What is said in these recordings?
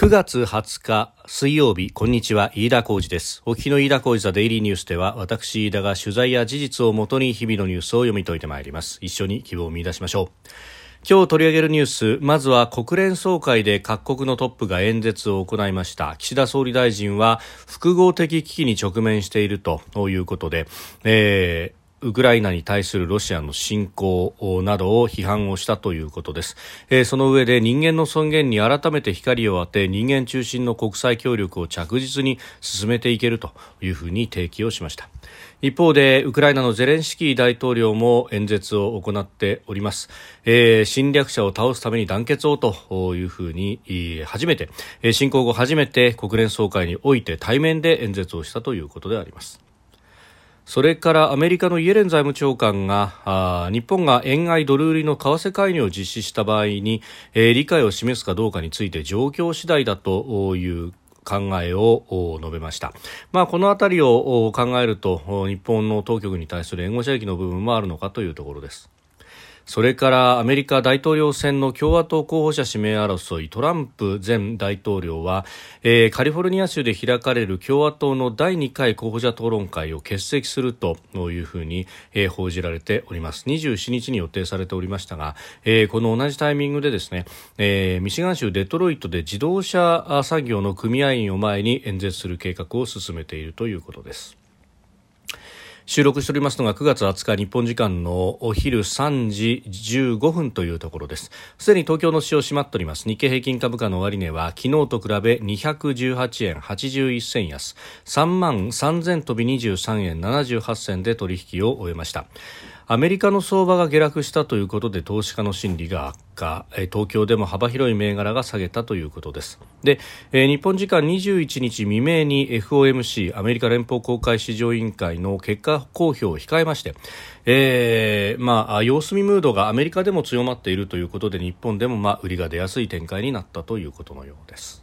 9月20日水曜日こんにちは飯田浩二です。お聞きの飯田浩二ザデイリーニュースでは私飯田が取材や事実をもとに日々のニュースを読み解いてまいります。一緒に希望を見出しましょう。今日取り上げるニュースまずは国連総会で各国のトップが演説を行いました。岸田総理大臣は複合的危機に直面しているということで、えーウクライナに対するロシアの侵攻などを批判をしたということです、えー、その上で人間の尊厳に改めて光を当て人間中心の国際協力を着実に進めていけるというふうに提起をしました。一方でウクライナのゼレンスキー大統領も演説を行っております、えー、侵略者を倒すために団結をというふうに初めて侵攻後初めて国連総会において対面で演説をしたということであります。それからアメリカのイエレン財務長官が日本が円買いドル売りの為替介入を実施した場合に、えー、理解を示すかどうかについて状況次第だという考えを述べました、まあ、この辺りを考えると日本の当局に対する援護射撃の部分もあるのかというところです。それからアメリカ大統領選の共和党候補者指名争いトランプ前大統領は、えー、カリフォルニア州で開かれる共和党の第2回候補者討論会を欠席するというふうに、えー、報じられております。27日に予定されておりましたが、えー、この同じタイミングでですね、え、ミシガン州デトロイトで自動車作業の組合員を前に演説する計画を進めているということです。収録しておりますのが9月20日日本時間のお昼3時15分というところです。すでに東京の市場閉まっております。日経平均株価の終値は昨日と比べ218円81銭安。3万3000飛び23円78銭で取引を終えました。アメリカの相場が下落したということで投資家の心理が悪化。東京でも幅広い銘柄が下げたということです。で、日本時間21日未明に FOMC アメリカ連邦公開市場委員会の結果公表を控えまして、えー、まあ、様子見ムードがアメリカでも強まっているということで日本でもまあ売りが出やすい展開になったということのようです。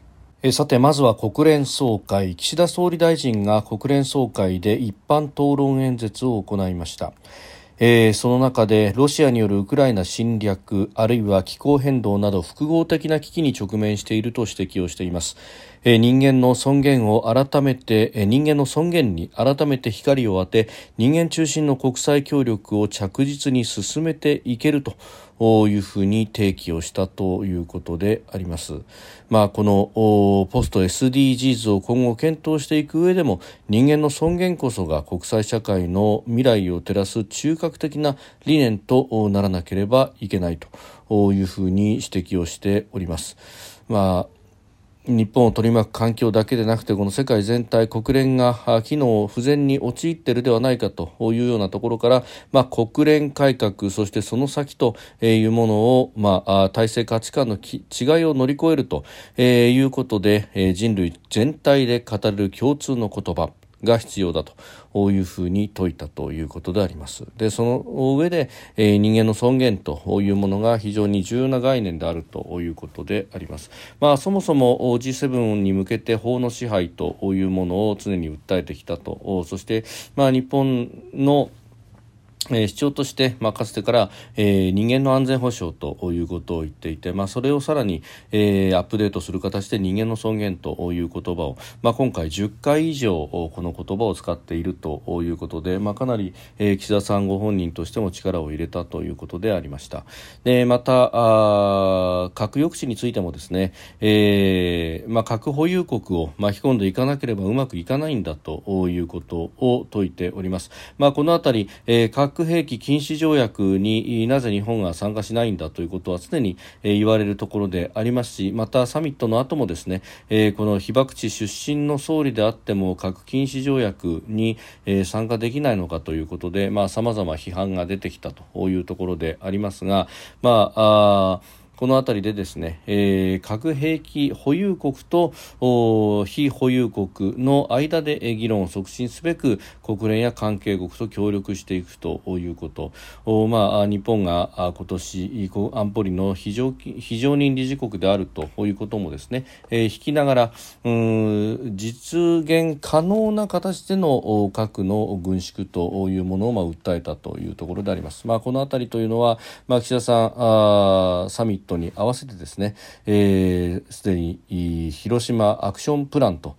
さてまずは国連総会。岸田総理大臣が国連総会で一般討論演説を行いました。えー、その中でロシアによるウクライナ侵略あるいは気候変動など複合的な危機に直面していると指摘をしています、えー、人間の尊厳を改めて、えー、人間の尊厳に改めて光を当て人間中心の国際協力を着実に進めていけるというふうに提起をしたということであります。まあ、このポスト SDGs を今後検討していく上でも人間の尊厳こそが国際社会の未来を照らす中核的な理念とならなければいけないというふうに指摘をしております。まあ日本を取り巻く環境だけでなくてこの世界全体国連が機能不全に陥っているではないかというようなところから、まあ、国連改革そしてその先というものを、まあ、体制価値観の違いを乗り越えるということで人類全体で語る共通の言葉。が必要だというふうに説いたということであります。で、その上で、えー、人間の尊厳というものが非常に重要な概念であるということであります。まあ、そもそも G7 に向けて法の支配というものを常に訴えてきたと、そして、まあ、日本のえ、主張として、まあ、かつてから、えー、人間の安全保障ということを言っていて、まあ、それをさらに、えー、アップデートする形で人間の尊厳という言葉を、まあ、今回10回以上この言葉を使っているということで、まあ、かなり、えー、岸田さんご本人としても力を入れたということでありました。でまたあ核抑止についてもですね、えまあ、核保有国を巻き込んでいかなければうまくいかないんだということを説いております、まあ、このあたり、えー、核兵器禁止条約になぜ日本が参加しないんだということは常に、え、言われるところでありますしまたサミットの後もですね、え、この被爆地出身の総理であっても核禁止条約に、え、参加できないのかということでさまざ、ま批判が出てきたというところでありますがまあこの辺りでですね、えー、核兵器保有国と非保有国の間で議論を促進すべく国連や関係国と協力していくということ、まあ、日本が今年安保理の非常非常任理事国であるということもですね、えー、引きながらうん実現可能な形での核の軍縮というものをまあ訴えたというところであります。まあ、この辺りというのは、まあ、岸田さんあサミットトに合わせてですねすで、えー、に広島アクションプランと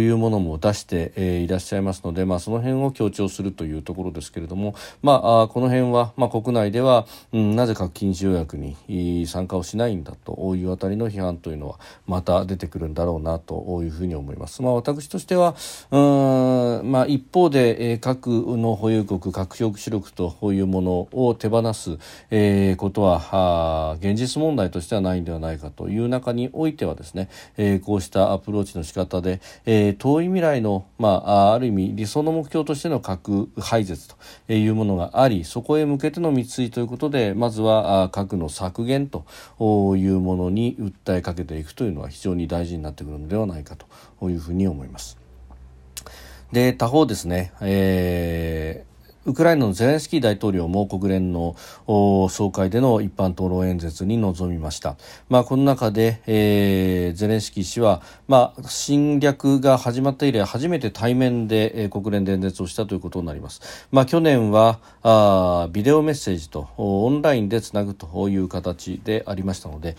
いうものも出して、えー、いらっしゃいますので、まあ、その辺を強調するというところですけれども、まあ、この辺は、まあ、国内では、うん、なぜ核禁止条約に参加をしないんだというあたりの批判というのはまた出てくるんだろうなというふうに思います。まあ、私としてはうん、まあ、一方で、えー、核の保有国核抑止力というものを手放す、えー、ことは現実問問題としてはないんではないかという中においてはですね、えー、こうしたアプローチの仕方で、えー、遠い未来の、まあ、ある意味理想の目標としての核廃絶というものがありそこへ向けての道筋ということでまずは核の削減というものに訴えかけていくというのは非常に大事になってくるのではないかというふうに思います。で他方ですね、えーウクライナのゼレンスキー大統領も国連の総会での一般討論演説に臨みました。まあ、この中で、えー、ゼレンスキー氏は、まあ、侵略が始まった以来初めて対面で、えー、国連で演説をしたということになります。まあ、去年はあビデオメッセージとオンラインでつなぐという形でありましたので、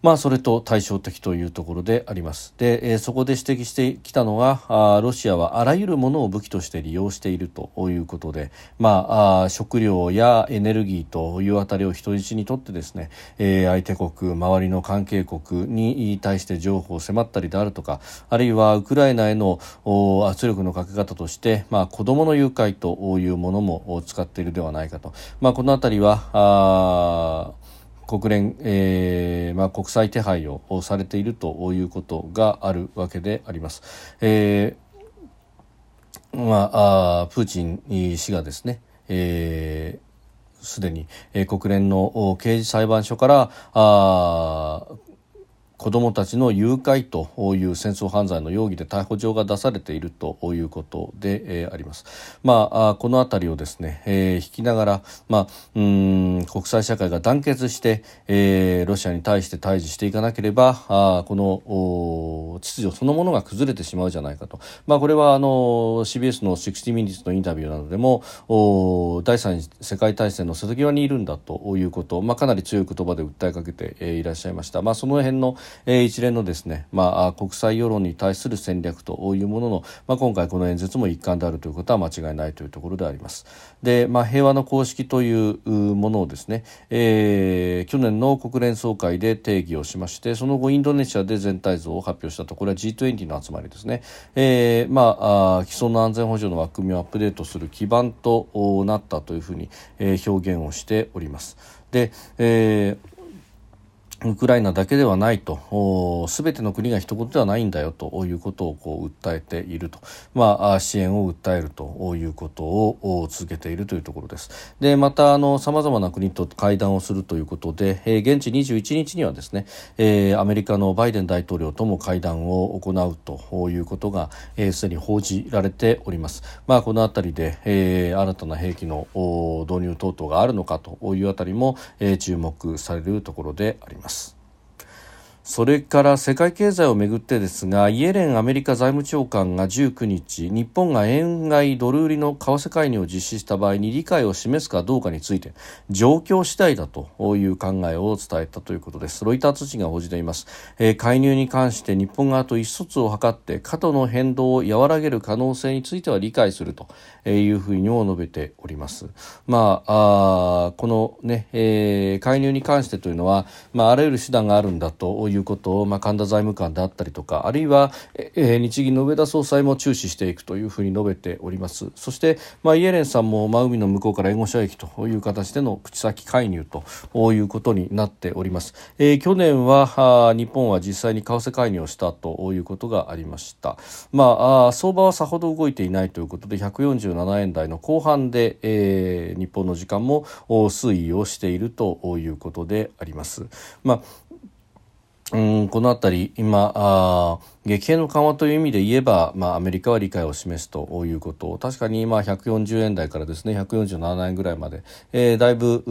まあ、それと対照的というところであります。で、えー、そこで指摘してきたのはあ、ロシアはあらゆるものを武器として利用しているということで、まあ、あ食料やエネルギーというあたりを人質にとってですね、えー、相手国、周りの関係国に対して情報を迫ったりであるとか、あるいはウクライナへの圧力のかけ方として、まあ、子供の誘拐というものも使っているではないかと。まあ、このあたりは、あ国連、えーまあ、国際手配をされているということがあるわけであります。えーまあ、あプーチン氏がですね、えーすでに、えー、国連の刑事裁判所からあ子どもたちの誘拐という戦争犯罪の容疑で逮捕状が出されているということで、えー、あります。まあ、この辺りをですね、えー、引きながら、まあ、うん国際社会が団結して、えー、ロシアに対して対峙していかなければあこの秩序そのものが崩れてしまうじゃないかと、まあ、これはあの CBS の60ミニッツのインタビューなどでもお第三次世界大戦の瀬戸際にいるんだということ、まあ、かなり強い言葉で訴えかけて、えー、いらっしゃいました。まあ、その辺のえー、一連のですね、まあ、国際世論に対する戦略というものの、まあ、今回この演説も一環であるということは間違いないというところであります。で、まあ、平和の公式というものをですね、えー、去年の国連総会で定義をしましてその後インドネシアで全体像を発表したとこれは G20 の集まりですね、えー、まあ既存の安全保障の枠組みをアップデートする基盤となったというふうに、えー、表現をしております。で、えーウクライナだけではないと、すべての国が一言ではないんだよということをこう訴えていると、まあ、支援を訴えるということを続けているというところです。で、また、あの、様々な国と会談をするということで、えー、現地21日にはですね、えー、アメリカのバイデン大統領とも会談を行うということが、す、えー、で、に報じられております。まあ、このあたりで、えー、新たな兵器の導入等々があるのかというあたりも、えー、注目されるところであります。それから世界経済をめぐってですがイエレンアメリカ財務長官が19日日本が円買いドル売りの為替介入を実施した場合に理解を示すかどうかについて状況次第だという考えを伝えたということです。ロイター通信が報じています、えー、介入に関して日本側と意思疎通を図って過度の変動を和らげる可能性については理解するというふうにも述べております。まああこのね、えー、介入に関してというのは、まあ、あらゆる手段があるんだということを、まあ、神田財務官であったりとかあるいは、えー、日銀の上田総裁も注視していくというふうに述べております。そして、まあ、イエレンさんも、まあ、海の向こうから援護射撃という形での口先介入ということになっております、えー、去年は日本は実際に為替介入をしたということがありました、まあ、相場はさほど動いていないということで147円台の後半で、えー、日本の時間も推移をしているということであります。まあうんこのあたり、今あ、激変の緩和という意味で言えば、まあ、アメリカは理解を示すということ、確かに今140円台からですね、147円ぐらいまで、えー、だいぶ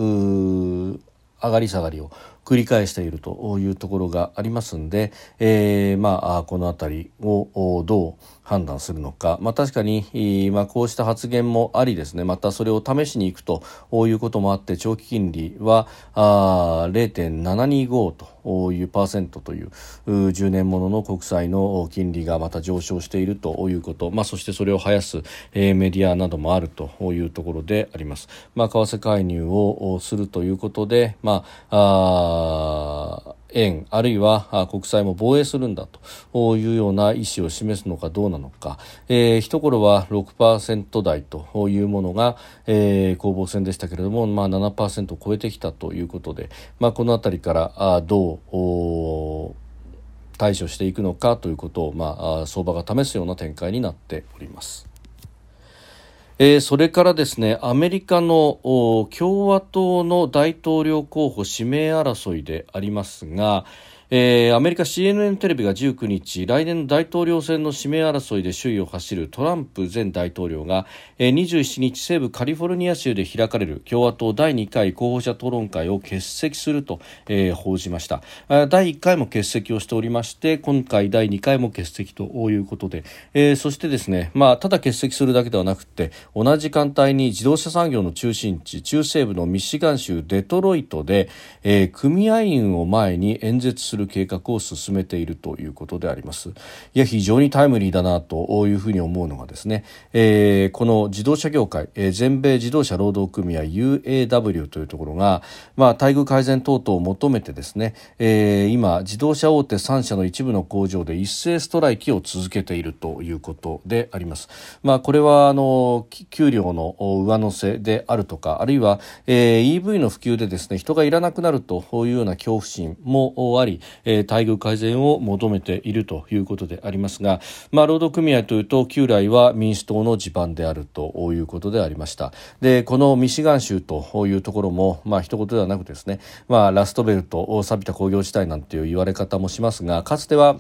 上がり下がりを繰り返しているというところがありますんで、えー、まあ、このあたりをどう判断するのか、まあ、確かに、まあ、こうした発言もありですね。またそれを試しに行くということもあって長期金利はあ0.725というパーセントという10年ものの国債の金利がまた上昇しているということ、まあ、そしてそれを生やす、えー、メディアなどもあるというところであります。まあ、為替介入をするということで、ま、あ円あるいは国債も防衛するんだというような意思を示すのかどうなのか、えー、一頃は6%台というものが、えー、攻防戦でしたけれども、まあ、7%を超えてきたということで、まあ、この辺りからどう対処していくのかということを、まあ、相場が試すような展開になっております。えー、それからですねアメリカの共和党の大統領候補指名争いでありますが、えー、アメリカ CNN テレビが19日来年の大統領選の指名争いで首位を走るトランプ前大統領が、えー、27日西部カリフォルニア州で開かれる共和党第2回候補者討論会を欠席すると、えー、報じました。第1回も欠席をしておりまして今回第2回も欠席ということで、えー、そしてですね、まあ、ただ欠席するだけではなくて同じ時間帯に自動車産業の中心地中西部のミシガン州デトロイトで、えー、組合員を前に演説するする計画を進めているということでありますいや非常にタイムリーだなというふうに思うのがですね、えー、この自動車業界、えー、全米自動車労働組合 UAW というところが、まあ、待遇改善等々を求めてですね、えー、今自動車大手3社の一部の工場で一斉ストライキを続けているということであります。まあ、これはあの給料の上乗せであるとかあるいは、えー、EV の普及でですね人がいらなくなるというような恐怖心もあり、え、待遇改善を求めているということでありますが、まあ、労働組合というと旧来は民主党の地盤であるということでありました。でこのミシガン州というところも、まあ一言ではなくですね、まあ、ラストベルト錆びた工業地帯なんていう言われ方もしますがかつては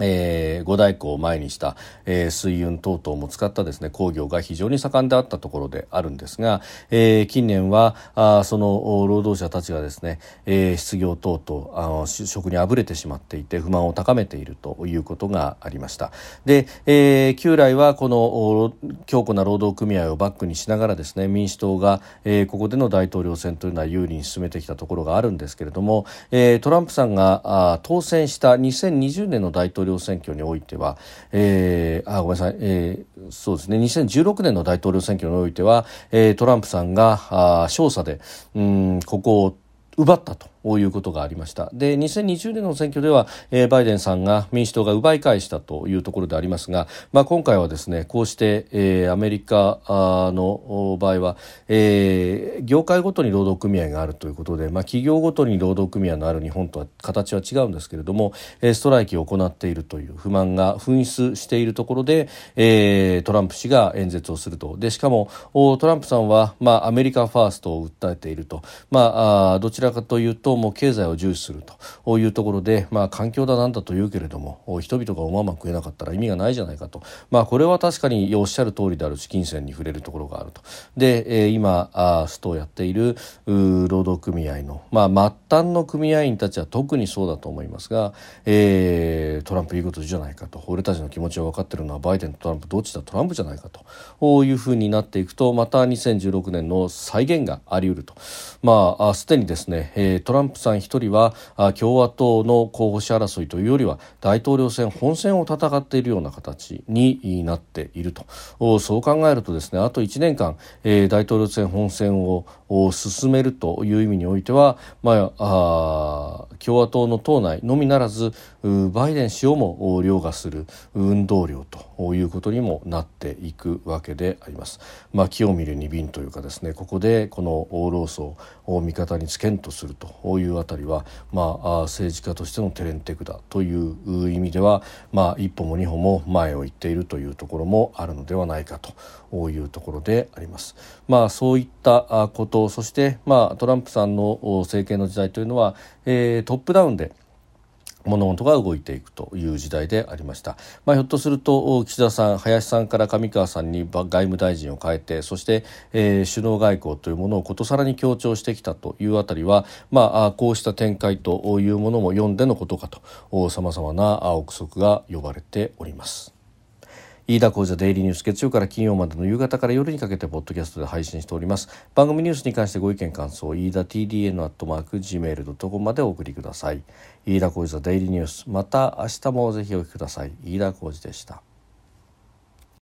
えー、五大湖を前にした、えー、水運等々も使ったですね工業が非常に盛んであったところであるんですが、えー、近年はあその労働者たちがですね、えー、失業等々あの職にあぶれてしまっていて不満を高めているということがありました。で、えー、旧来はこの強固な労働組合をバックにしながらですね民主党が、えー、ここでの大統領選というのは有利に進めてきたところがあるんですけれども、えー、トランプさんがあ当選した2020年の大統領領選挙においては、えー、あごめんなさい、えー、そうですね。2016年の大統領選挙においては、えー、トランプさんがあ勝査でうんここを奪ったと。いうことがありました。で2020年の選挙では、えー、バイデンさんが民主党が奪い返したというところでありますが、まあ、今回はですねこうして、えー、アメリカの場合は、えー、業界ごとに労働組合があるということで、まあ、企業ごとに労働組合のある日本とは形は違うんですけれども、えー、ストライキを行っているという不満が噴出しているところで、えー、トランプ氏が演説をすると。でしかもトランプさんは、まあ、アメリカファーストを訴えていると、まあ、あどちらかというとも経済を重視するというところで、まあ、環境だなんだと言うけれども人々がおまま食えなかったら意味がないじゃないかと、まあ、これは確かにおっしゃる通りである資金線に触れるところがあると。で、今ストをやっている労働組合の、まあ、末端の組合員たちは特にそうだと思いますが、えー、トランプいいことじゃないかと。俺たちの気持ちを分かってるのはバイデンとトランプ。どっちだ？トランプじゃないかと。いうふうになっていくとまた2016年の再現があり得ると。まあすでにですね、えー、トラランプさん一人は共和党の候補者争いというよりは大統領選本選を戦っているような形になっているとそう考えるとですねあと1年間、えー、大統領選本選を進めるという意味においては、まあ、あ共和党の党内のみならずバイデン氏をも凌駕する運動量ということにもなっていくわけであります。まあ、木を見るに瓶というかですねここでこの労組を味方につけんとするというあたりは、まあ、政治家としてのテレンテクだという意味では、まあ、一歩も二歩も前を行っているというところもあるのではないかというところであります。まあ、そういったことそして、まあ、トランプさんの政権の時代というのは、えー、トップダウンで物事が動いていくという時代でありました、まあ、ひょっとすると岸田さん林さんから上川さんに外務大臣を変えてそして、えー、首脳外交というものをことさらに強調してきたというあたりは、まあ、こうした展開というものも読んでのことかとさまざまな憶測が呼ばれております。飯田浩司デイリーニュース月曜から金曜までの夕方から夜にかけてポッドキャストで配信しております。番組ニュースに関してご意見感想飯田 TDN アットマーク Gmail.com までお送りください。飯田浩司デイリーニュースまた明日もぜひお聞きください。飯田浩司でした。